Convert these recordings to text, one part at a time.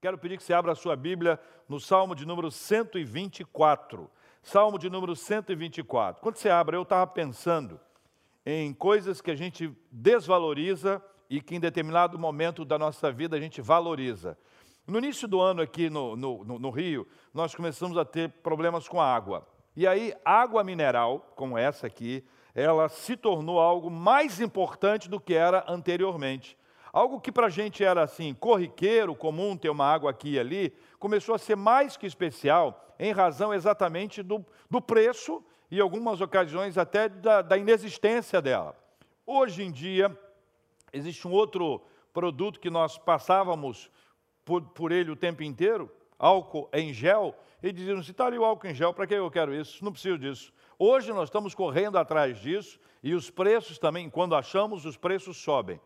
Quero pedir que você abra a sua Bíblia no Salmo de número 124. Salmo de número 124. Quando você abre, eu estava pensando em coisas que a gente desvaloriza e que em determinado momento da nossa vida a gente valoriza. No início do ano aqui no, no, no, Rio, nós começamos a ter problemas com a água. E aí, água mineral, como essa aqui, ela se tornou algo mais importante do que era anteriormente. Algo que para a gente era assim, corriqueiro, comum ter uma água aqui e ali, começou a ser mais que especial em razão exatamente do, do preço e algumas ocasiões até da, da inexistência dela. Hoje em dia, existe um outro produto que nós passávamos por, por ele o tempo inteiro, álcool em gel, e diziam, se está ali o álcool em gel, para que eu quero isso? Não preciso disso. Hoje nós estamos correndo atrás disso, e os preços também, quando achamos, os preços sobem.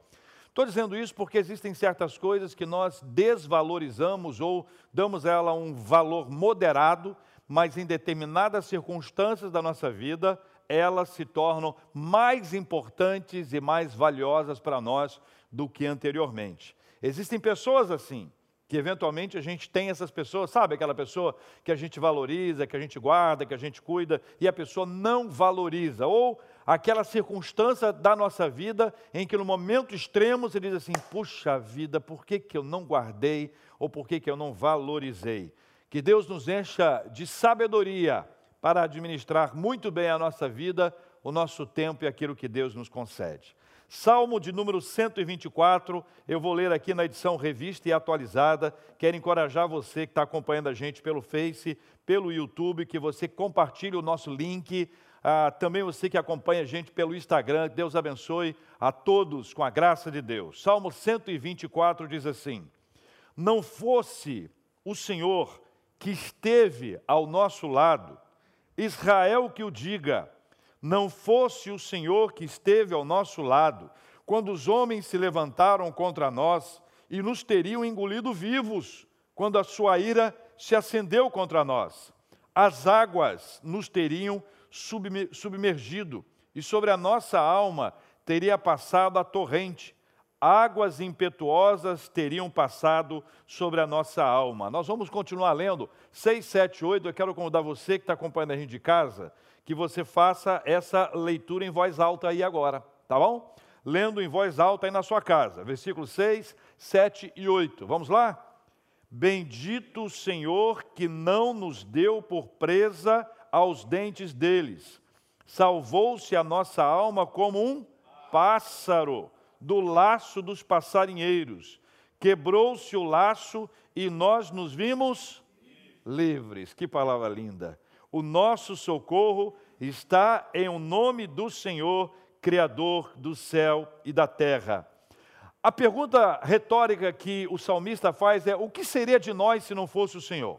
Estou dizendo isso porque existem certas coisas que nós desvalorizamos ou damos a ela um valor moderado, mas em determinadas circunstâncias da nossa vida, elas se tornam mais importantes e mais valiosas para nós do que anteriormente. Existem pessoas assim, que eventualmente a gente tem essas pessoas, sabe aquela pessoa que a gente valoriza, que a gente guarda, que a gente cuida, e a pessoa não valoriza, ou aquela circunstância da nossa vida em que no momento extremo você diz assim: puxa vida, por que, que eu não guardei ou por que, que eu não valorizei? Que Deus nos encha de sabedoria para administrar muito bem a nossa vida, o nosso tempo e aquilo que Deus nos concede. Salmo de número 124, eu vou ler aqui na edição revista e atualizada. Quero encorajar você que está acompanhando a gente pelo Face, pelo YouTube, que você compartilhe o nosso link ah, também você que acompanha a gente pelo Instagram, Deus abençoe a todos com a graça de Deus. Salmo 124 diz assim: Não fosse o Senhor que esteve ao nosso lado, Israel que o diga, não fosse o Senhor que esteve ao nosso lado, quando os homens se levantaram contra nós e nos teriam engolido vivos, quando a sua ira se acendeu contra nós. As águas nos teriam submergido, e sobre a nossa alma teria passado a torrente, águas impetuosas teriam passado sobre a nossa alma. Nós vamos continuar lendo 6, 7, 8. Eu quero convidar você que está acompanhando a gente de casa, que você faça essa leitura em voz alta aí agora, tá bom? Lendo em voz alta aí na sua casa, versículos 6, 7 e 8. Vamos lá? Bendito o Senhor que não nos deu por presa aos dentes deles. Salvou-se a nossa alma como um pássaro do laço dos passarinheiros. Quebrou-se o laço e nós nos vimos livres. Que palavra linda! O nosso socorro está em o nome do Senhor, Criador do céu e da terra. A pergunta retórica que o salmista faz é: o que seria de nós se não fosse o Senhor?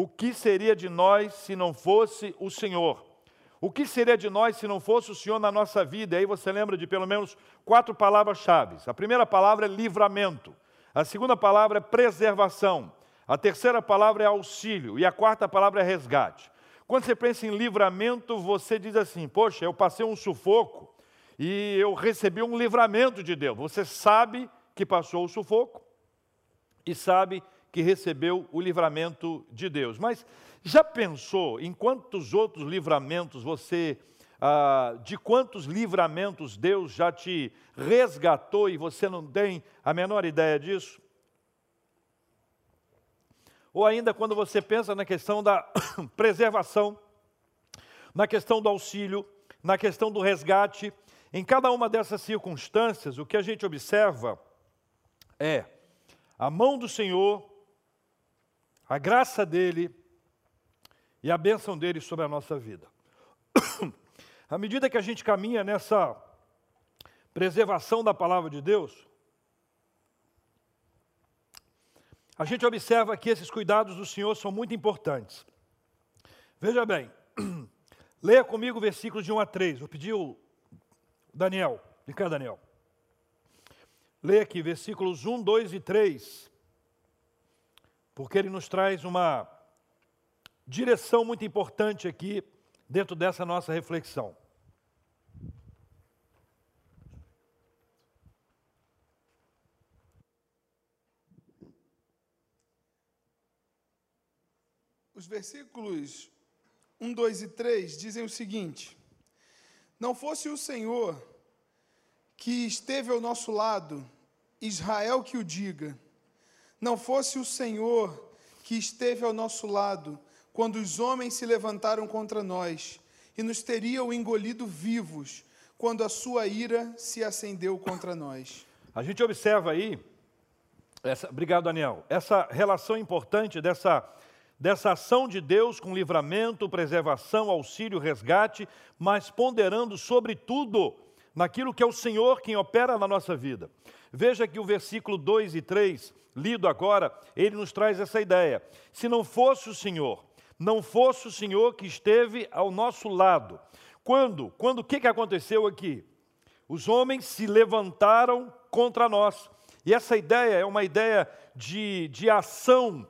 O que seria de nós se não fosse o Senhor? O que seria de nós se não fosse o Senhor na nossa vida? E aí você lembra de pelo menos quatro palavras-chave. A primeira palavra é livramento. A segunda palavra é preservação. A terceira palavra é auxílio. E a quarta palavra é resgate. Quando você pensa em livramento, você diz assim: Poxa, eu passei um sufoco e eu recebi um livramento de Deus. Você sabe que passou o sufoco e sabe que recebeu o livramento de Deus. Mas já pensou em quantos outros livramentos você, ah, de quantos livramentos Deus já te resgatou e você não tem a menor ideia disso? Ou ainda quando você pensa na questão da preservação, na questão do auxílio, na questão do resgate, em cada uma dessas circunstâncias, o que a gente observa é a mão do Senhor a graça dele e a bênção dele sobre a nossa vida. à medida que a gente caminha nessa preservação da palavra de Deus, a gente observa que esses cuidados do Senhor são muito importantes. Veja bem, leia comigo o versículo de 1 a 3. Vou pedir o Daniel, de cá, Daniel. Leia aqui, versículos 1, 2 e 3 porque ele nos traz uma direção muito importante aqui dentro dessa nossa reflexão. Os versículos 1, 2 e 3 dizem o seguinte: Não fosse o Senhor que esteve ao nosso lado, Israel que o diga, não fosse o Senhor que esteve ao nosso lado, quando os homens se levantaram contra nós, e nos teriam engolido vivos, quando a sua ira se acendeu contra nós. A gente observa aí, essa, obrigado Daniel, essa relação importante dessa, dessa ação de Deus com livramento, preservação, auxílio, resgate, mas ponderando sobretudo naquilo que é o Senhor quem opera na nossa vida. Veja que o versículo 2 e 3, lido agora, ele nos traz essa ideia. Se não fosse o Senhor, não fosse o Senhor que esteve ao nosso lado. Quando? Quando o que, que aconteceu aqui? Os homens se levantaram contra nós. E essa ideia é uma ideia de, de ação,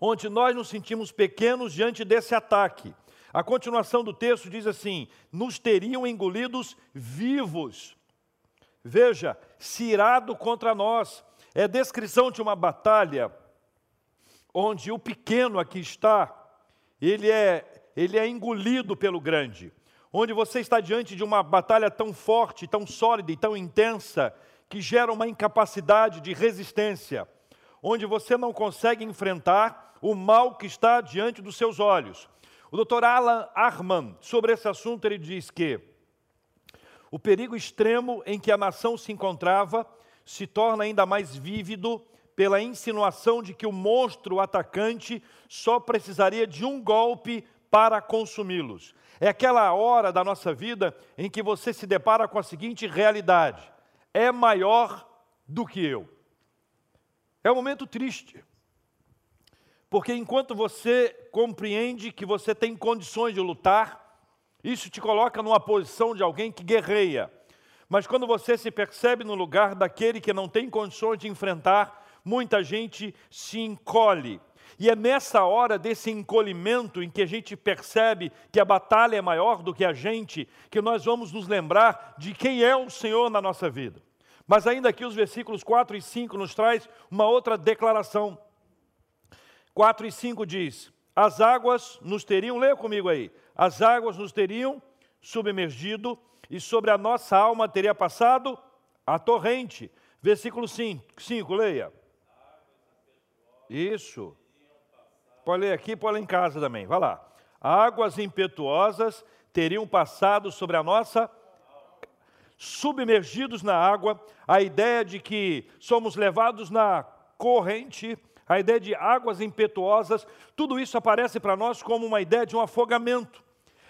onde nós nos sentimos pequenos diante desse ataque. A continuação do texto diz assim: nos teriam engolidos vivos. Veja, cirado contra nós. É descrição de uma batalha onde o pequeno aqui está, ele é, ele é engolido pelo grande. Onde você está diante de uma batalha tão forte, tão sólida e tão intensa, que gera uma incapacidade de resistência. Onde você não consegue enfrentar o mal que está diante dos seus olhos. O Dr. Alan Arman, sobre esse assunto, ele diz que o perigo extremo em que a nação se encontrava se torna ainda mais vívido pela insinuação de que o monstro atacante só precisaria de um golpe para consumi-los. É aquela hora da nossa vida em que você se depara com a seguinte realidade: é maior do que eu. É um momento triste. Porque enquanto você compreende que você tem condições de lutar, isso te coloca numa posição de alguém que guerreia. Mas quando você se percebe no lugar daquele que não tem condições de enfrentar, muita gente se encolhe. E é nessa hora desse encolhimento em que a gente percebe que a batalha é maior do que a gente, que nós vamos nos lembrar de quem é o Senhor na nossa vida. Mas ainda aqui os versículos 4 e 5 nos traz uma outra declaração. 4 e 5 diz: As águas nos teriam, leia comigo aí, as águas nos teriam submergido e sobre a nossa alma teria passado a torrente. Versículo 5, 5 leia. Isso. Pode ler aqui, pode ler em casa também. Vai lá. Águas impetuosas teriam passado sobre a nossa submergidos na água, a ideia de que somos levados na corrente, a ideia de águas impetuosas, tudo isso aparece para nós como uma ideia de um afogamento.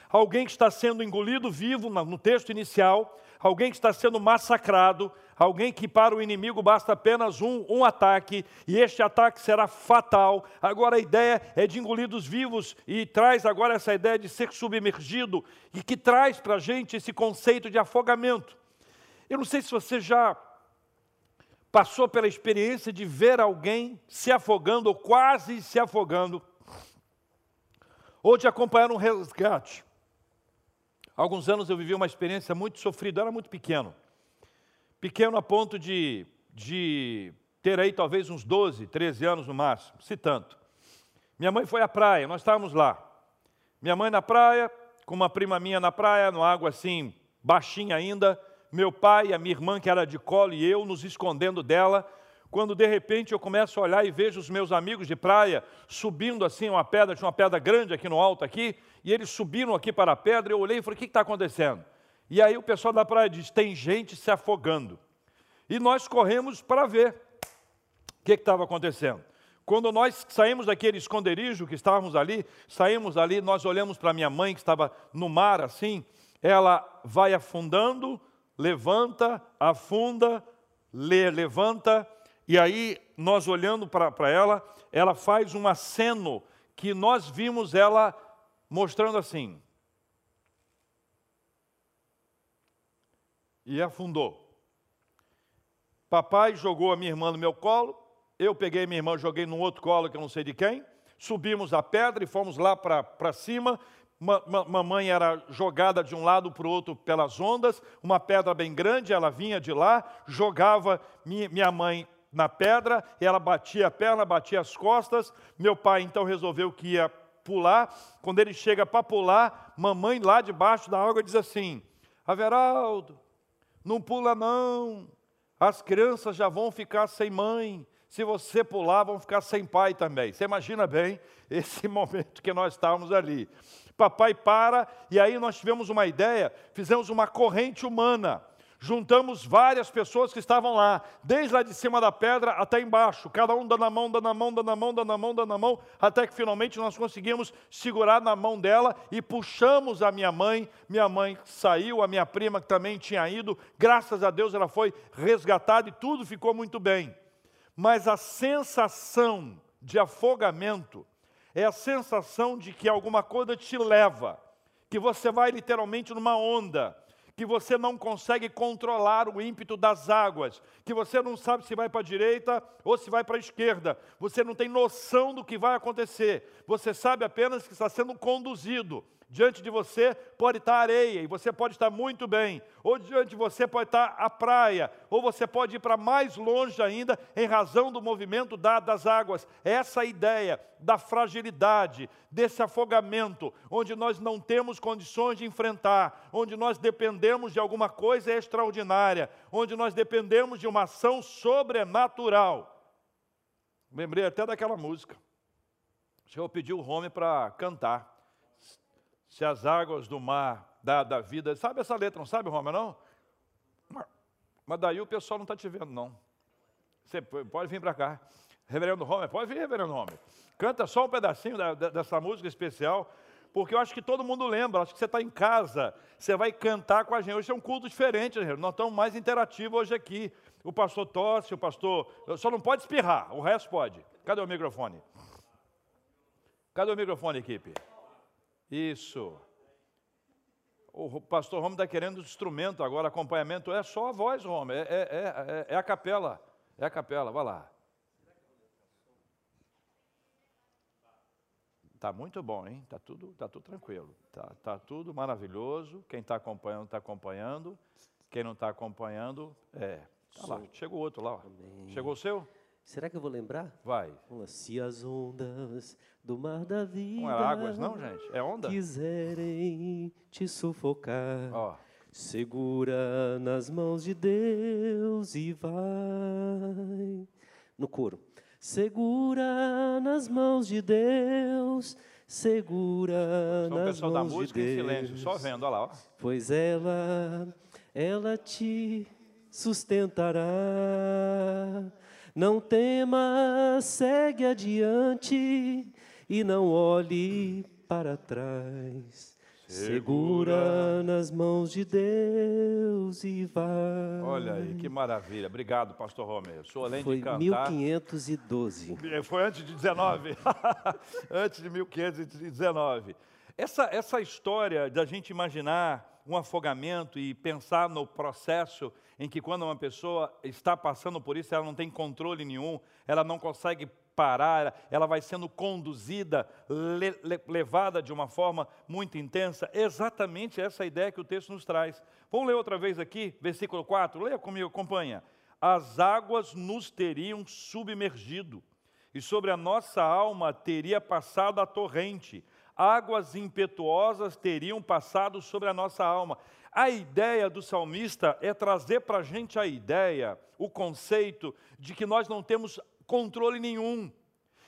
Alguém que está sendo engolido vivo no texto inicial, alguém que está sendo massacrado, alguém que para o inimigo basta apenas um, um ataque, e este ataque será fatal. Agora a ideia é de engolidos vivos, e traz agora essa ideia de ser submergido, e que traz para a gente esse conceito de afogamento. Eu não sei se você já passou pela experiência de ver alguém se afogando, ou quase se afogando, ou de acompanhar um resgate. Há alguns anos eu vivi uma experiência muito sofrida, eu era muito pequeno. Pequeno a ponto de, de ter aí talvez uns 12, 13 anos no máximo, se tanto. Minha mãe foi à praia, nós estávamos lá. Minha mãe na praia, com uma prima minha na praia, no água assim, baixinha ainda. Meu pai, a minha irmã que era de colo e eu nos escondendo dela. Quando de repente eu começo a olhar e vejo os meus amigos de praia subindo assim uma pedra, tinha uma pedra grande aqui no alto aqui, e eles subiram aqui para a pedra, eu olhei e falei, o que está acontecendo? E aí o pessoal da praia diz, tem gente se afogando. E nós corremos para ver o que estava acontecendo. Quando nós saímos daquele esconderijo que estávamos ali, saímos ali, nós olhamos para minha mãe que estava no mar assim, ela vai afundando, levanta, afunda, levanta, e aí nós olhando para ela, ela faz um aceno que nós vimos ela mostrando assim. E afundou. Papai jogou a minha irmã no meu colo, eu peguei minha irmã, joguei num outro colo que eu não sei de quem, subimos a pedra e fomos lá para cima. Ma, ma, mamãe era jogada de um lado para o outro pelas ondas, uma pedra bem grande, ela vinha de lá, jogava minha, mãe na pedra, ela batia a perna, batia as costas. Meu pai então resolveu que ia pular. Quando ele chega para pular, mamãe lá debaixo da água diz assim: Averaldo, não pula não, as crianças já vão ficar sem mãe. Se você pular, vão ficar sem pai também. Você imagina bem esse momento que nós estávamos ali. Papai para, e aí nós tivemos uma ideia, fizemos uma corrente humana juntamos várias pessoas que estavam lá, desde lá de cima da pedra até embaixo, cada um dando a mão, dando a mão, dando a mão, dando a mão, dando a mão, até que finalmente nós conseguimos segurar na mão dela e puxamos a minha mãe. Minha mãe saiu, a minha prima que também tinha ido, graças a Deus ela foi resgatada e tudo ficou muito bem. Mas a sensação de afogamento é a sensação de que alguma coisa te leva, que você vai literalmente numa onda que você não consegue controlar o ímpeto das águas, que você não sabe se vai para a direita ou se vai para a esquerda, você não tem noção do que vai acontecer, você sabe apenas que está sendo conduzido. Diante de você pode estar areia e você pode estar muito bem, ou diante de você pode estar a praia, ou você pode ir para mais longe ainda em razão do movimento das águas. Essa ideia da fragilidade, desse afogamento, onde nós não temos condições de enfrentar, onde nós dependemos de alguma coisa extraordinária, onde nós dependemos de uma ação sobrenatural. Lembrei até daquela música. Acho que eu pedi o Home para cantar se as águas do mar da, da vida. Sabe essa letra, não sabe, Roma, não? Mas daí o pessoal não está te vendo, não. Você pode vir para cá. Reverendo Homer, pode vir, Reverendo Homer. Canta só um pedacinho da, dessa música especial, porque eu acho que todo mundo lembra. Acho que você está em casa, você vai cantar com a gente. Hoje é um culto diferente, né? nós estamos mais interativos hoje aqui. O pastor tosse, o pastor. Só não pode espirrar, o resto pode. Cadê o microfone? Cadê o microfone, equipe? Isso. O pastor Romo está querendo instrumento agora, acompanhamento. É só a voz, Romo, é, é, é, é, a capela. É a capela, vai lá. Está muito bom, hein? Está tudo, tá tudo tranquilo. Está tá tudo maravilhoso. Quem está acompanhando, está acompanhando. Quem não está acompanhando, é. Tá lá. Chegou outro lá. Ó. Chegou o seu? Será que eu vou lembrar? Vai. Se as ondas do mar da vida. Não é águas, não, gente? É onda? Quiserem te sufocar. Ó. Segura nas mãos de Deus e vai. No coro. Segura nas mãos de Deus, segura Só nas mãos da música de Deus. em silêncio, só vendo, olha lá. Ó. Pois ela, ela te sustentará não temas, segue adiante e não olhe para trás. Segura nas mãos de Deus e vai. Olha aí, que maravilha. Obrigado, pastor Romero. Sou além Foi de cantar. 1512. Foi antes de 19. antes de 1519. Essa, essa história da gente imaginar um afogamento e pensar no processo em que quando uma pessoa está passando por isso, ela não tem controle nenhum, ela não consegue parar, ela vai sendo conduzida, le, le, levada de uma forma muito intensa. Exatamente essa ideia que o texto nos traz. Vamos ler outra vez aqui, versículo 4. Leia comigo, acompanha. As águas nos teriam submergido, e sobre a nossa alma teria passado a torrente. Águas impetuosas teriam passado sobre a nossa alma. A ideia do salmista é trazer para a gente a ideia, o conceito de que nós não temos controle nenhum,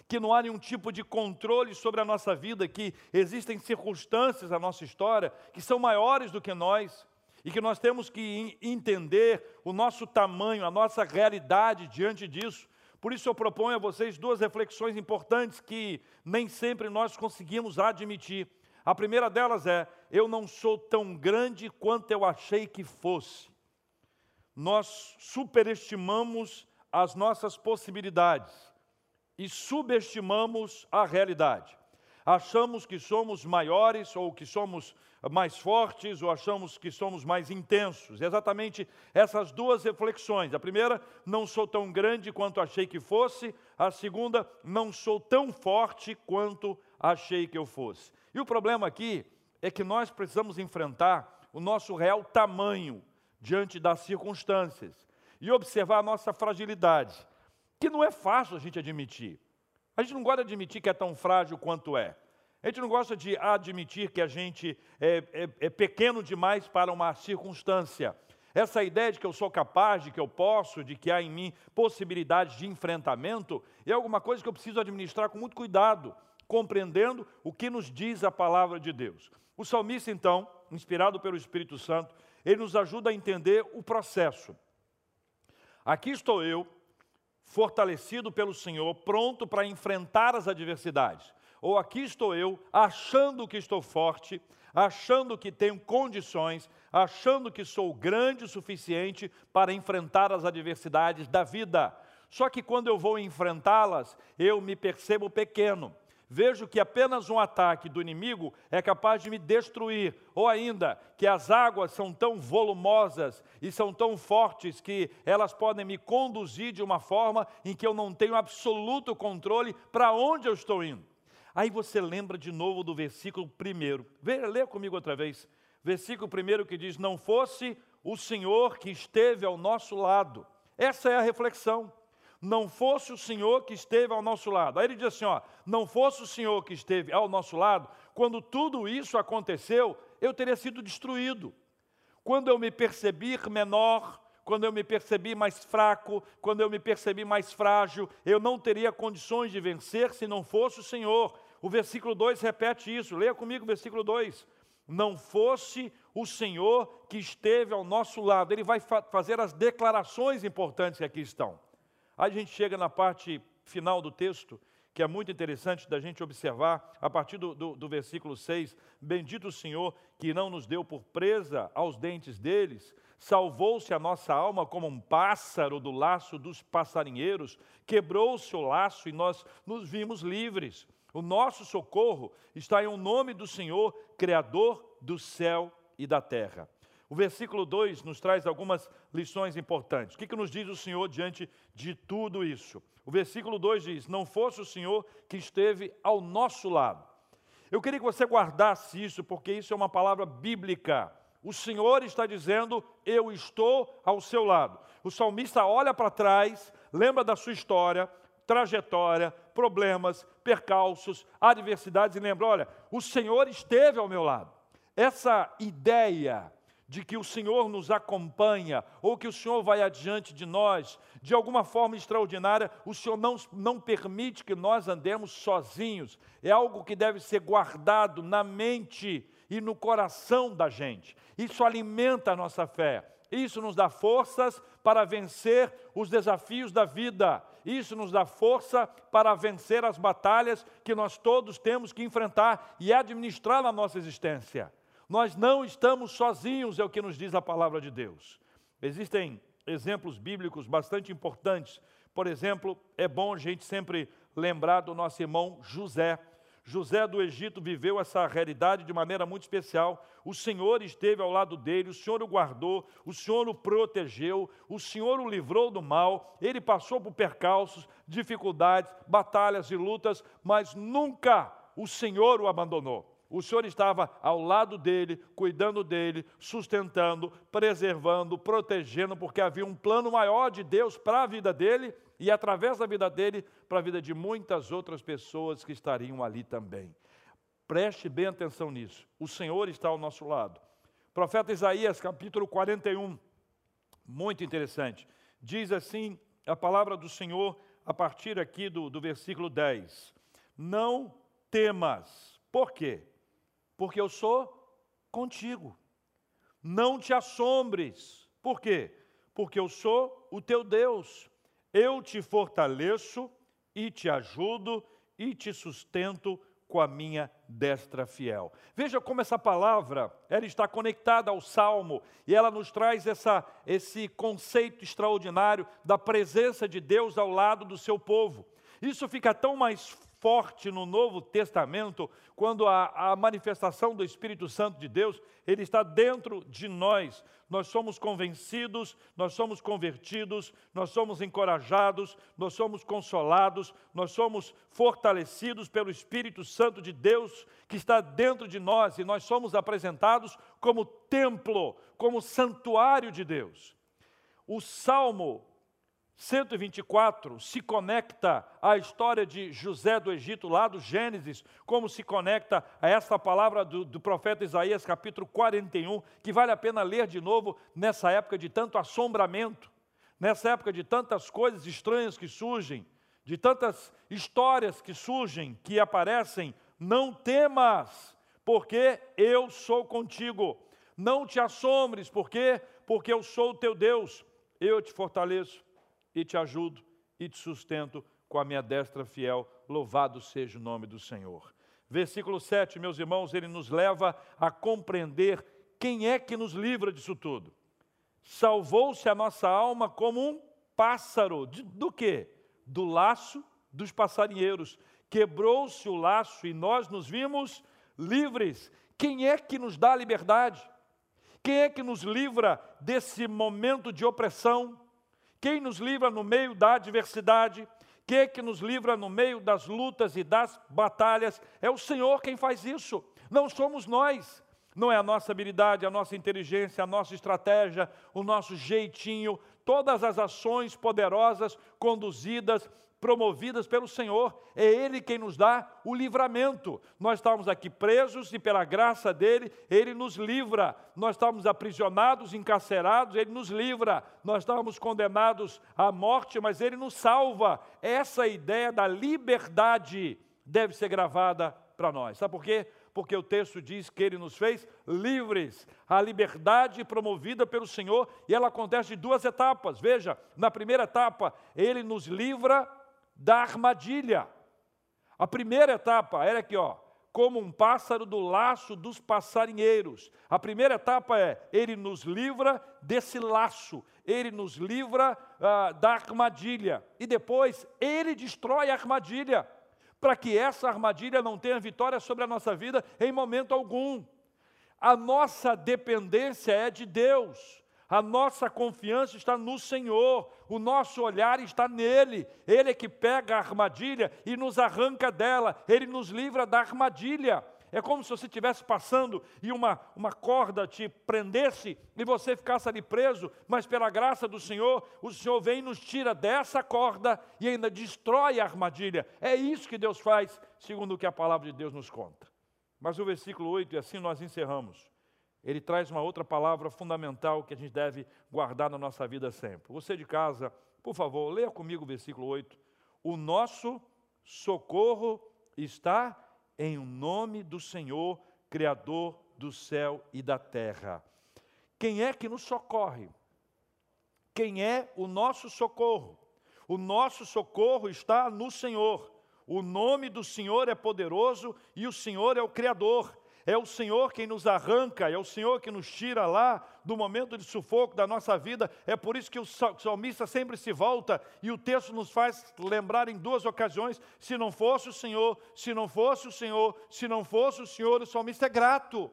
que não há nenhum tipo de controle sobre a nossa vida, que existem circunstâncias na nossa história que são maiores do que nós e que nós temos que entender o nosso tamanho, a nossa realidade diante disso. Por isso eu proponho a vocês duas reflexões importantes que nem sempre nós conseguimos admitir. A primeira delas é: eu não sou tão grande quanto eu achei que fosse. Nós superestimamos as nossas possibilidades e subestimamos a realidade. Achamos que somos maiores ou que somos mais fortes ou achamos que somos mais intensos. Exatamente essas duas reflexões. A primeira, não sou tão grande quanto achei que fosse. A segunda, não sou tão forte quanto achei que eu fosse. E o problema aqui é que nós precisamos enfrentar o nosso real tamanho diante das circunstâncias e observar a nossa fragilidade. que não é fácil a gente admitir. A gente não gosta de admitir que é tão frágil quanto é. A gente não gosta de admitir que a gente é, é, é pequeno demais para uma circunstância. Essa ideia de que eu sou capaz, de que eu posso, de que há em mim possibilidades de enfrentamento, é alguma coisa que eu preciso administrar com muito cuidado, compreendendo o que nos diz a palavra de Deus. O salmista, então, inspirado pelo Espírito Santo, ele nos ajuda a entender o processo. Aqui estou eu, fortalecido pelo Senhor, pronto para enfrentar as adversidades ou aqui estou eu, achando que estou forte, achando que tenho condições, achando que sou grande o suficiente para enfrentar as adversidades da vida. Só que quando eu vou enfrentá-las, eu me percebo pequeno. Vejo que apenas um ataque do inimigo é capaz de me destruir, ou ainda que as águas são tão volumosas e são tão fortes que elas podem me conduzir de uma forma em que eu não tenho absoluto controle para onde eu estou indo. Aí você lembra de novo do versículo primeiro. Veja, lê comigo outra vez. Versículo primeiro que diz: Não fosse o Senhor que esteve ao nosso lado. Essa é a reflexão. Não fosse o Senhor que esteve ao nosso lado. Aí ele diz assim: ó, não fosse o Senhor que esteve ao nosso lado, quando tudo isso aconteceu, eu teria sido destruído. Quando eu me percebi menor, quando eu me percebi mais fraco, quando eu me percebi mais frágil, eu não teria condições de vencer se não fosse o Senhor. O versículo 2 repete isso, leia comigo o versículo 2. Não fosse o Senhor que esteve ao nosso lado. Ele vai fa fazer as declarações importantes que aqui estão. Aí a gente chega na parte final do texto, que é muito interessante da gente observar, a partir do, do, do versículo 6. Bendito o Senhor que não nos deu por presa aos dentes deles, salvou-se a nossa alma como um pássaro do laço dos passarinheiros, quebrou-se o laço e nós nos vimos livres. O nosso socorro está em o um nome do Senhor, Criador do céu e da terra. O versículo 2 nos traz algumas lições importantes. O que, que nos diz o Senhor diante de tudo isso? O versículo 2 diz: Não fosse o Senhor que esteve ao nosso lado. Eu queria que você guardasse isso, porque isso é uma palavra bíblica. O Senhor está dizendo: Eu estou ao seu lado. O salmista olha para trás, lembra da sua história, trajetória, problemas, percalços, adversidades e lembra: olha, o Senhor esteve ao meu lado. Essa ideia de que o Senhor nos acompanha, ou que o Senhor vai adiante de nós, de alguma forma extraordinária, o Senhor não, não permite que nós andemos sozinhos. É algo que deve ser guardado na mente e no coração da gente. Isso alimenta a nossa fé. Isso nos dá forças para vencer os desafios da vida. Isso nos dá força para vencer as batalhas que nós todos temos que enfrentar e administrar na nossa existência. Nós não estamos sozinhos, é o que nos diz a palavra de Deus. Existem exemplos bíblicos bastante importantes. Por exemplo, é bom a gente sempre lembrar do nosso irmão José. José do Egito viveu essa realidade de maneira muito especial. O Senhor esteve ao lado dele, o Senhor o guardou, o Senhor o protegeu, o Senhor o livrou do mal. Ele passou por percalços, dificuldades, batalhas e lutas, mas nunca o Senhor o abandonou. O Senhor estava ao lado dele, cuidando dele, sustentando, preservando, protegendo, porque havia um plano maior de Deus para a vida dele e através da vida dele para a vida de muitas outras pessoas que estariam ali também. Preste bem atenção nisso. O Senhor está ao nosso lado. Profeta Isaías, capítulo 41, muito interessante. Diz assim a palavra do Senhor a partir aqui do, do versículo 10. Não temas. Por quê? Porque eu sou contigo. Não te assombres. Por quê? Porque eu sou o teu Deus. Eu te fortaleço e te ajudo e te sustento com a minha destra fiel. Veja como essa palavra, ela está conectada ao Salmo e ela nos traz essa, esse conceito extraordinário da presença de Deus ao lado do seu povo. Isso fica tão mais forte no Novo Testamento, quando a, a, manifestação do Espírito Santo de Deus, ele está dentro de nós. Nós somos convencidos, nós somos convertidos, nós somos encorajados, nós somos consolados, nós somos fortalecidos pelo Espírito Santo de Deus que está dentro de nós e nós somos apresentados como templo, como santuário de Deus. O Salmo 124 se conecta à história de José do Egito, lá do Gênesis, como se conecta a essa palavra do, do, profeta Isaías, capítulo 41, que vale a pena ler de novo nessa época de tanto assombramento, nessa época de tantas coisas estranhas que surgem, de tantas histórias que surgem, que aparecem. Não temas, porque eu sou contigo. Não te assombres, porque porque eu sou o teu Deus. Eu te fortaleço e te ajudo e te sustento com a minha destra fiel. Louvado seja o nome do Senhor. Versículo 7, meus irmãos, ele nos leva a compreender quem é que nos livra disso tudo. Salvou-se a nossa alma como um pássaro. De, do quê? Do laço dos passarinheiros. Quebrou-se o laço e nós nos vimos livres. Quem é que nos dá a liberdade? Quem é que nos livra desse momento de opressão? Quem nos livra no meio da adversidade? Quem é que nos livra no meio das lutas e das batalhas? É o Senhor quem faz isso, não somos nós. Não é a nossa habilidade, a nossa inteligência, a nossa estratégia, o nosso jeitinho, todas as ações poderosas conduzidas promovidas pelo Senhor. É Ele quem nos dá o livramento. Nós estamos aqui presos e, pela graça dele, Ele nos livra. Nós estamos aprisionados, encarcerados, Ele nos livra. Nós estávamos condenados à morte, mas Ele nos salva. Essa ideia da liberdade deve ser gravada para nós. Sabe por quê? Porque o texto diz que Ele nos fez livres. A liberdade promovida pelo Senhor, e ela acontece de duas etapas. Veja, na primeira etapa, Ele nos livra da armadilha. A primeira etapa era aqui, ó, como um pássaro do laço dos passarinheiros. A primeira etapa é: ele nos livra desse laço, ele nos livra ah, da armadilha. E depois, ele destrói a armadilha, para que essa armadilha não tenha vitória sobre a nossa vida em momento algum. A nossa dependência é de Deus. A nossa confiança está no Senhor, o nosso olhar está nele. Ele é que pega a armadilha e nos arranca dela, ele nos livra da armadilha. É como se você estivesse passando e uma, uma corda te prendesse e você ficasse ali preso, mas pela graça do Senhor, o Senhor vem e nos tira dessa corda e ainda destrói a armadilha. É isso que Deus faz, segundo o que a palavra de Deus nos conta. Mas o versículo 8, e assim nós encerramos ele traz uma outra palavra fundamental que a gente deve guardar na nossa vida sempre. Você de casa, por favor, leia comigo o versículo 8. O nosso socorro está em o nome do Senhor, Criador do céu e da terra. Quem é que nos socorre? Quem é o nosso socorro? O nosso socorro está no Senhor. O nome do Senhor é poderoso e o Senhor é o Criador. É o Senhor quem nos arranca, é o Senhor que nos tira lá do momento de sufoco da nossa vida. É por isso que o salmista sempre se volta e o texto nos faz lembrar em duas ocasiões: se não fosse o Senhor, se não fosse o Senhor, se não fosse o Senhor, o salmista é grato.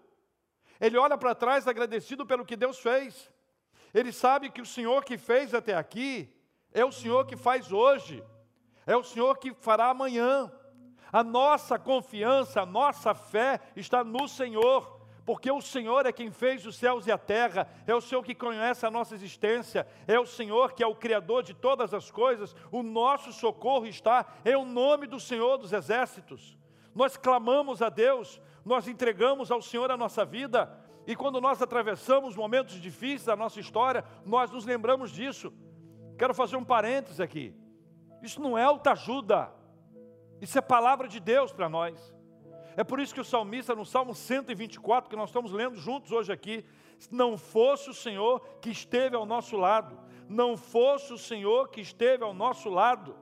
Ele olha para trás agradecido pelo que Deus fez. Ele sabe que o Senhor que fez até aqui é o Senhor que faz hoje, é o Senhor que fará amanhã. A nossa confiança, a nossa fé está no Senhor, porque o Senhor é quem fez os céus e a terra, é o Senhor que conhece a nossa existência, é o Senhor que é o Criador de todas as coisas. O nosso socorro está em o nome do Senhor dos exércitos. Nós clamamos a Deus, nós entregamos ao Senhor a nossa vida, e quando nós atravessamos momentos difíceis da nossa história, nós nos lembramos disso. Quero fazer um parênteses aqui. Isso não é autoajuda. Isso é palavra de Deus para nós. É por isso que o salmista, no Salmo 124, que nós estamos lendo juntos hoje aqui, não fosse o Senhor que esteve ao nosso lado, não fosse o Senhor que esteve ao nosso lado.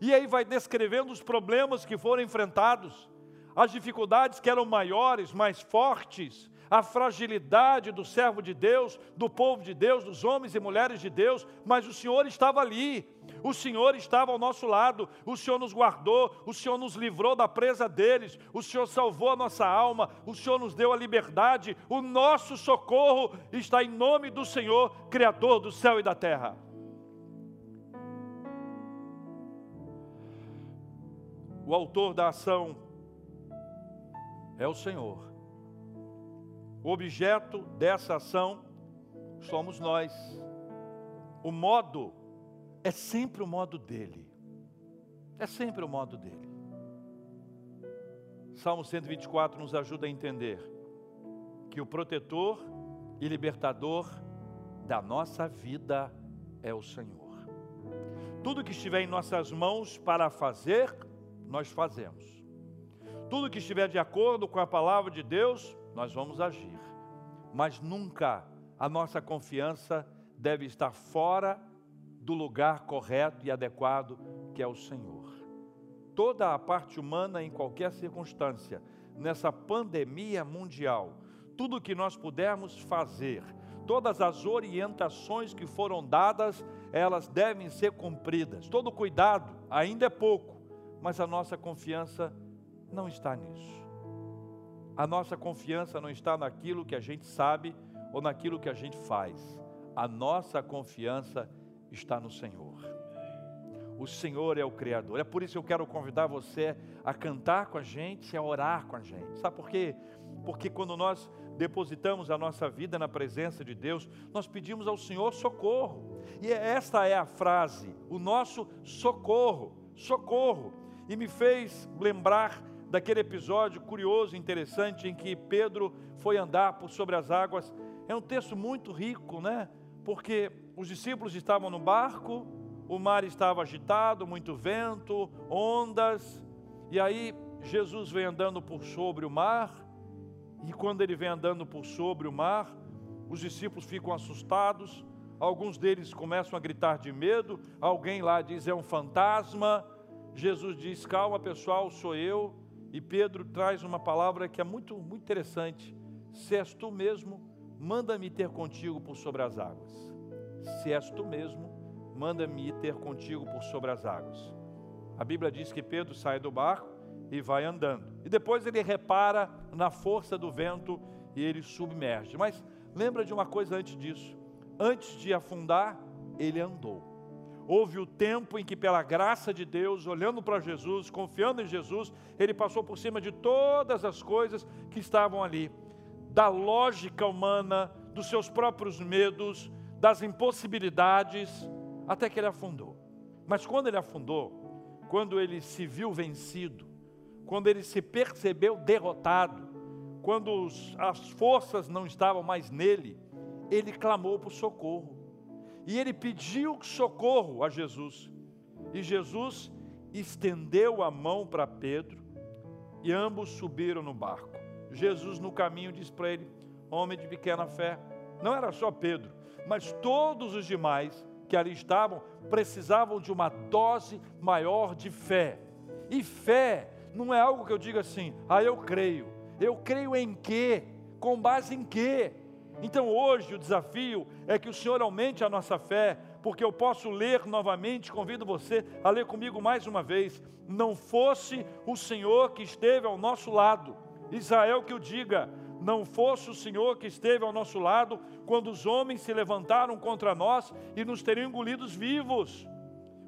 E aí vai descrevendo os problemas que foram enfrentados, as dificuldades que eram maiores, mais fortes, a fragilidade do servo de Deus, do povo de Deus, dos homens e mulheres de Deus, mas o Senhor estava ali, o Senhor estava ao nosso lado, o Senhor nos guardou, o Senhor nos livrou da presa deles, o Senhor salvou a nossa alma, o Senhor nos deu a liberdade, o nosso socorro está em nome do Senhor, Criador do céu e da terra. O autor da ação é o Senhor. O objeto dessa ação somos nós. O modo é sempre o modo dele. É sempre o modo dele. Salmo 124 nos ajuda a entender que o protetor e libertador da nossa vida é o Senhor. Tudo que estiver em nossas mãos para fazer, nós fazemos. Tudo que estiver de acordo com a palavra de Deus, nós vamos agir. Mas nunca a nossa confiança deve estar fora do lugar correto e adequado que é o Senhor. Toda a parte humana, em qualquer circunstância, nessa pandemia mundial, tudo que nós pudermos fazer, todas as orientações que foram dadas, elas devem ser cumpridas. Todo cuidado ainda é pouco, mas a nossa confiança não está nisso. A nossa confiança não está naquilo que a gente sabe ou naquilo que a gente faz. A nossa confiança está no Senhor. O Senhor é o Criador. É por isso que eu quero convidar você a cantar com a gente e a orar com a gente. Sabe por quê? Porque quando nós depositamos a nossa vida na presença de Deus, nós pedimos ao Senhor socorro. E esta é a frase, o nosso socorro, socorro. E me fez lembrar daquele episódio curioso, interessante, em que Pedro foi andar por sobre as águas. É um texto muito rico, né? Porque os discípulos estavam no barco, o mar estava agitado, muito vento, ondas, e aí Jesus vem andando por sobre o mar, e quando ele vem andando por sobre o mar, os discípulos ficam assustados, alguns deles começam a gritar de medo, alguém lá diz é um fantasma. Jesus diz: Calma, pessoal, sou eu. E Pedro traz uma palavra que é muito, muito interessante: Se és tu mesmo, manda-me ter contigo por sobre as águas se és tu mesmo, manda-me ter contigo por sobre as águas. A Bíblia diz que Pedro sai do barco e vai andando. E depois ele repara na força do vento e ele submerge. Mas lembra de uma coisa antes disso. Antes de afundar, ele andou. Houve o tempo em que, pela graça de Deus, olhando para Jesus, confiando em Jesus, ele passou por cima de todas as coisas que estavam ali, da lógica humana, dos seus próprios medos, das impossibilidades, até que ele afundou. Mas quando ele afundou, quando ele se viu vencido, quando ele se percebeu derrotado, quando os, as forças não estavam mais nele, ele clamou por socorro. E ele pediu socorro a Jesus. E Jesus estendeu a mão para Pedro e ambos subiram no barco. Jesus, no caminho, disse para ele: Homem de pequena fé, não era só Pedro, mas todos os demais que ali estavam precisavam de uma dose maior de fé. E fé não é algo que eu diga assim, ah, eu creio. Eu creio em quê? Com base em quê? Então hoje o desafio é que o Senhor aumente a nossa fé, porque eu posso ler novamente, convido você a ler comigo mais uma vez. Não fosse o Senhor que esteve ao nosso lado, Israel que o diga, não fosse o Senhor que esteve ao nosso lado quando os homens se levantaram contra nós e nos teriam engolidos vivos,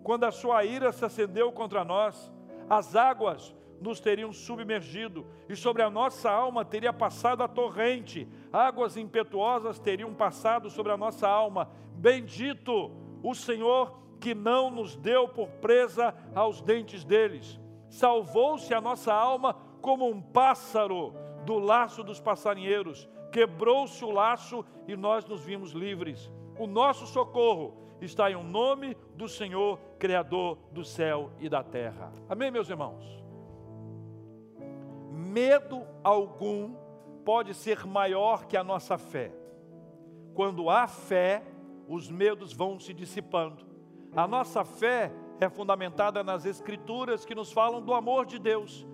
quando a sua ira se acendeu contra nós, as águas nos teriam submergido e sobre a nossa alma teria passado a torrente, águas impetuosas teriam passado sobre a nossa alma. Bendito o Senhor que não nos deu por presa aos dentes deles. Salvou-se a nossa alma como um pássaro do laço dos passarinheiros. Quebrou-se o laço e nós nos vimos livres. O nosso socorro está em um nome do Senhor, Criador do céu e da terra. Amém, meus irmãos? Medo algum pode ser maior que a nossa fé. Quando há fé, os medos vão se dissipando. A nossa fé é fundamentada nas Escrituras que nos falam do amor de Deus.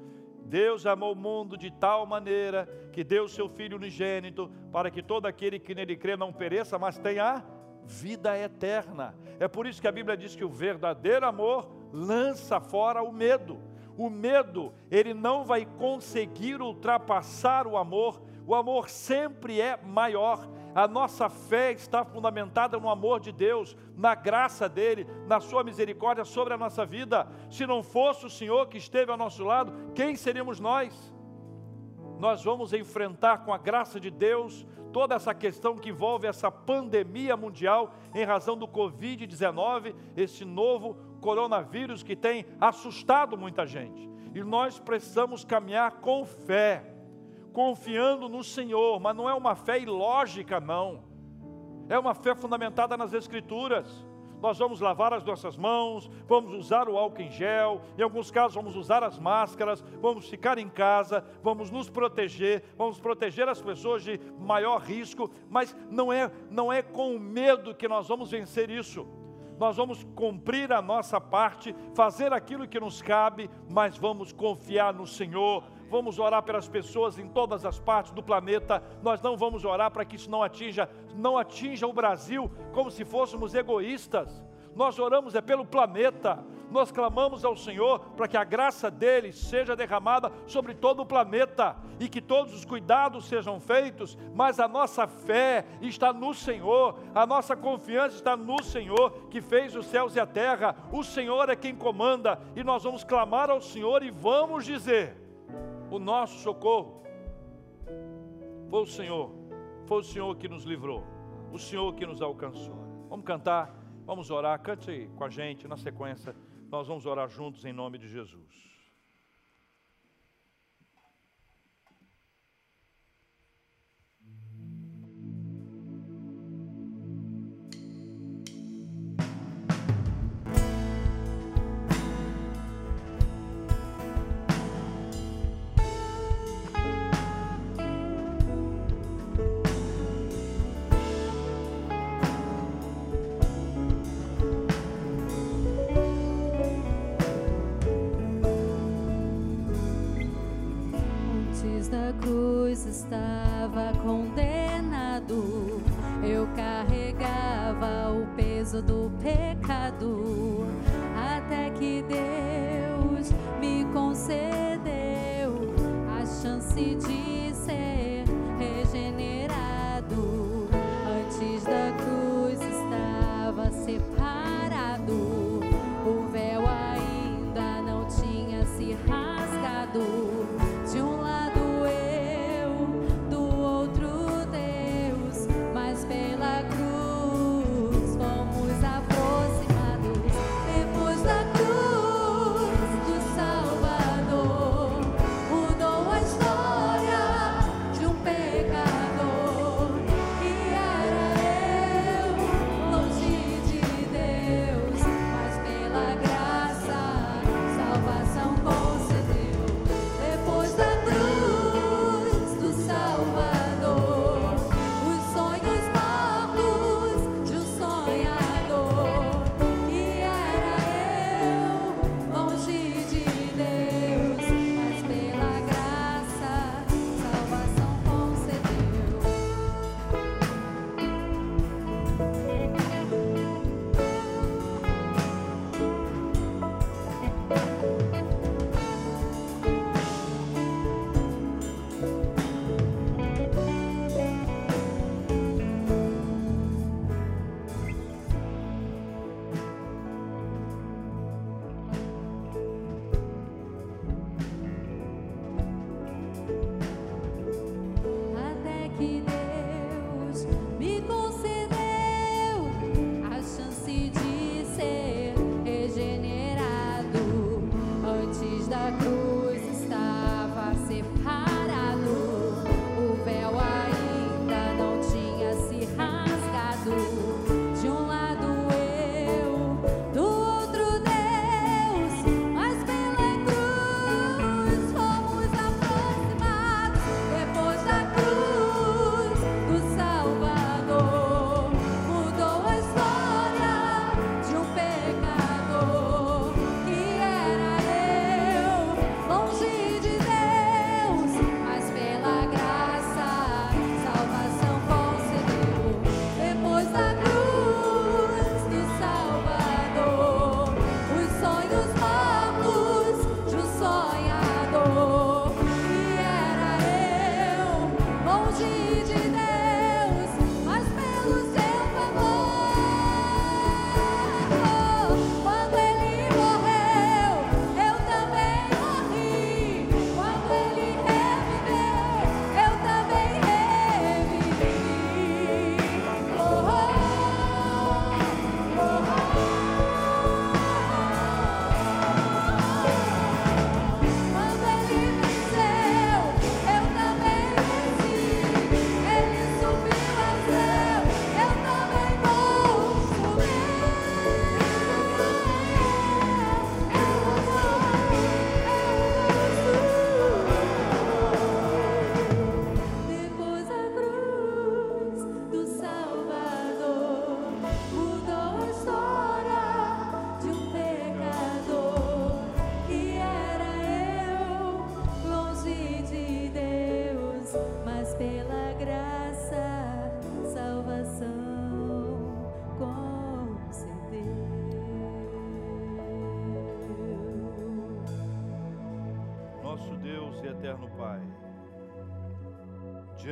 Deus amou o mundo de tal maneira que deu seu Filho unigênito para que todo aquele que nele crê não pereça, mas tenha vida eterna. É por isso que a Bíblia diz que o verdadeiro amor lança fora o medo. O medo, ele não vai conseguir ultrapassar o amor. O amor sempre é maior. A nossa fé está fundamentada no amor de Deus, na graça dele, na sua misericórdia sobre a nossa vida. Se não fosse o Senhor que esteve ao nosso lado, quem seríamos nós? Nós vamos enfrentar com a graça de Deus toda essa questão que envolve essa pandemia mundial em razão do Covid-19, esse novo coronavírus que tem assustado muita gente. E nós precisamos caminhar com fé, confiando no Senhor, mas não é uma fé ilógica, não. É uma fé fundamentada nas Escrituras nós vamos lavar as nossas mãos, vamos usar o álcool em gel, em alguns casos vamos usar as máscaras, vamos ficar em casa, vamos nos proteger, vamos proteger as pessoas de maior risco, mas não é, não é com medo que nós vamos vencer isso. Nós vamos cumprir a nossa parte, fazer aquilo que nos cabe, mas vamos confiar no Senhor, vamos orar pelas pessoas em todas as partes do planeta. Nós não vamos orar para que isso não atinja, não atinja o Brasil como se fôssemos egoístas. Nós oramos é pelo planeta. Nós clamamos ao Senhor para que a graça dele seja derramada sobre todo o planeta e que todos os cuidados sejam feitos, mas a nossa fé está no Senhor, a nossa confiança está no Senhor que fez os céus e a terra. O Senhor é quem comanda e nós vamos clamar ao Senhor e vamos dizer: o nosso socorro foi o Senhor, foi o Senhor que nos livrou, o Senhor que nos alcançou. Vamos cantar, vamos orar, cante com a gente na sequência, nós vamos orar juntos em nome de Jesus. easy.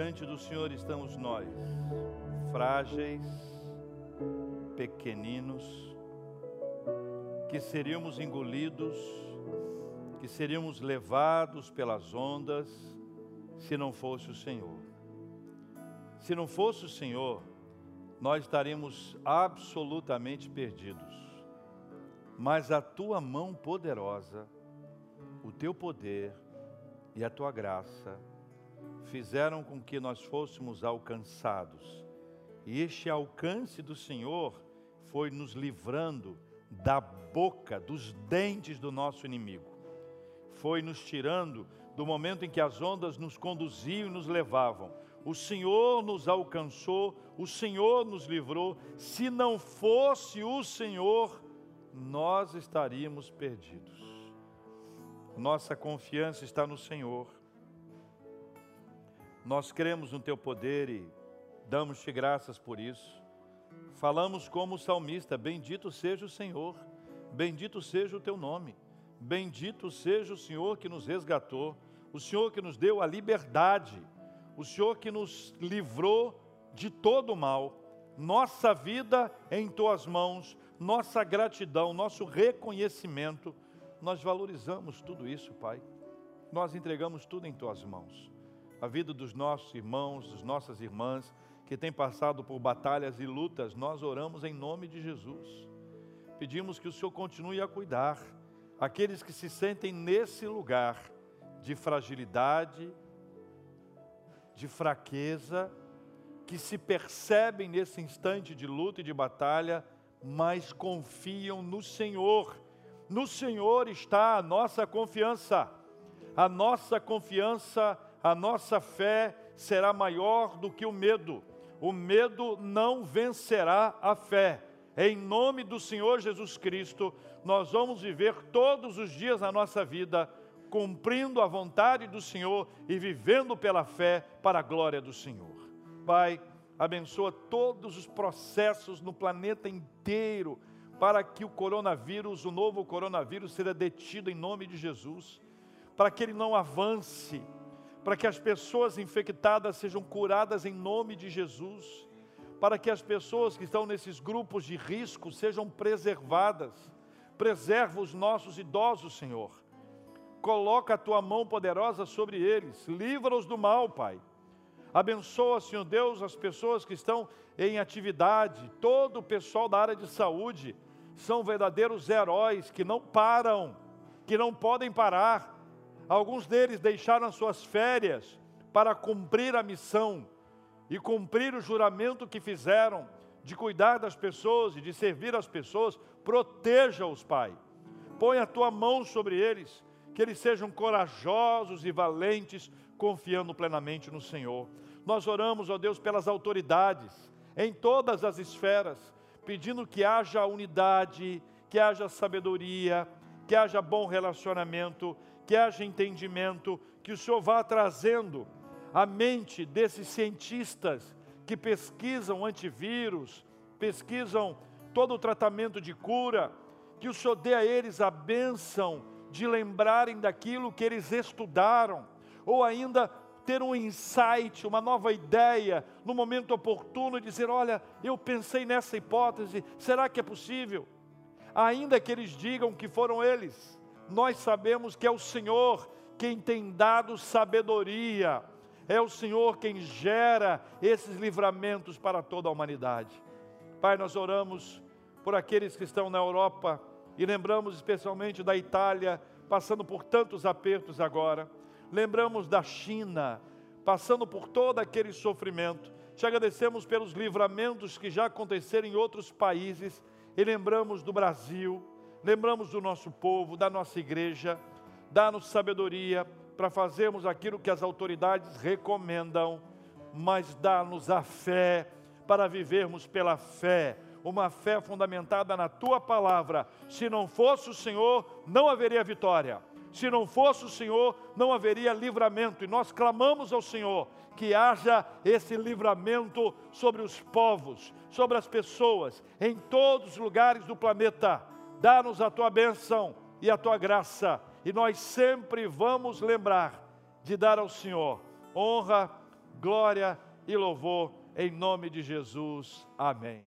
Diante do Senhor estamos nós, frágeis, pequeninos, que seríamos engolidos, que seríamos levados pelas ondas, se não fosse o Senhor. Se não fosse o Senhor, nós estaríamos absolutamente perdidos. Mas a tua mão poderosa, o teu poder e a tua graça fizeram com que nós fôssemos alcançados. E este alcance do Senhor foi nos livrando da boca, dos dentes do nosso inimigo. Foi nos tirando do momento em que as ondas nos conduziam e nos levavam. O Senhor nos alcançou, o Senhor nos livrou. Se não fosse o Senhor, nós estaríamos perdidos. Nossa confiança está no Senhor. Nós cremos no teu poder e damos-te graças por isso. Falamos como o salmista: Bendito seja o Senhor, bendito seja o teu nome, bendito seja o Senhor que nos resgatou, o Senhor que nos deu a liberdade, o Senhor que nos livrou de todo o mal. Nossa vida é em tuas mãos, nossa gratidão, nosso reconhecimento nós valorizamos tudo isso, Pai. Nós entregamos tudo em tuas mãos. A vida dos nossos irmãos, das nossas irmãs que têm passado por batalhas e lutas, nós oramos em nome de Jesus. Pedimos que o Senhor continue a cuidar aqueles que se sentem nesse lugar de fragilidade, de fraqueza, que se percebem nesse instante de luta e de batalha, mas confiam no Senhor no Senhor está a nossa confiança. A nossa confiança, a nossa fé será maior do que o medo. O medo não vencerá a fé. Em nome do Senhor Jesus Cristo, nós vamos viver todos os dias da nossa vida cumprindo a vontade do Senhor e vivendo pela fé para a glória do Senhor. Pai, abençoa todos os processos no planeta inteiro para que o coronavírus, o novo coronavírus, seja detido em nome de Jesus, para que ele não avance, para que as pessoas infectadas sejam curadas em nome de Jesus, para que as pessoas que estão nesses grupos de risco sejam preservadas. Preserva os nossos idosos, Senhor. Coloca a tua mão poderosa sobre eles, livra-os do mal, Pai. Abençoa, Senhor Deus, as pessoas que estão em atividade, todo o pessoal da área de saúde, são verdadeiros heróis que não param, que não podem parar. Alguns deles deixaram suas férias para cumprir a missão e cumprir o juramento que fizeram de cuidar das pessoas e de servir as pessoas. Proteja-os, Pai. Põe a tua mão sobre eles, que eles sejam corajosos e valentes, confiando plenamente no Senhor. Nós oramos, ó Deus, pelas autoridades em todas as esferas pedindo que haja unidade, que haja sabedoria, que haja bom relacionamento, que haja entendimento, que o Senhor vá trazendo a mente desses cientistas que pesquisam antivírus, pesquisam todo o tratamento de cura, que o Senhor dê a eles a bênção de lembrarem daquilo que eles estudaram, ou ainda ter um insight, uma nova ideia, no momento oportuno, dizer: Olha, eu pensei nessa hipótese, será que é possível? Ainda que eles digam que foram eles, nós sabemos que é o Senhor quem tem dado sabedoria, é o Senhor quem gera esses livramentos para toda a humanidade. Pai, nós oramos por aqueles que estão na Europa e lembramos especialmente da Itália, passando por tantos apertos agora lembramos da China, passando por todo aquele sofrimento. Te agradecemos pelos livramentos que já aconteceram em outros países e lembramos do Brasil, lembramos do nosso povo, da nossa igreja. Dá-nos sabedoria para fazermos aquilo que as autoridades recomendam, mas dá-nos a fé para vivermos pela fé, uma fé fundamentada na tua palavra. Se não fosse o Senhor, não haveria vitória. Se não fosse o Senhor, não haveria livramento. E nós clamamos ao Senhor que haja esse livramento sobre os povos, sobre as pessoas, em todos os lugares do planeta. Dá-nos a tua bênção e a tua graça, e nós sempre vamos lembrar de dar ao Senhor honra, glória e louvor, em nome de Jesus. Amém.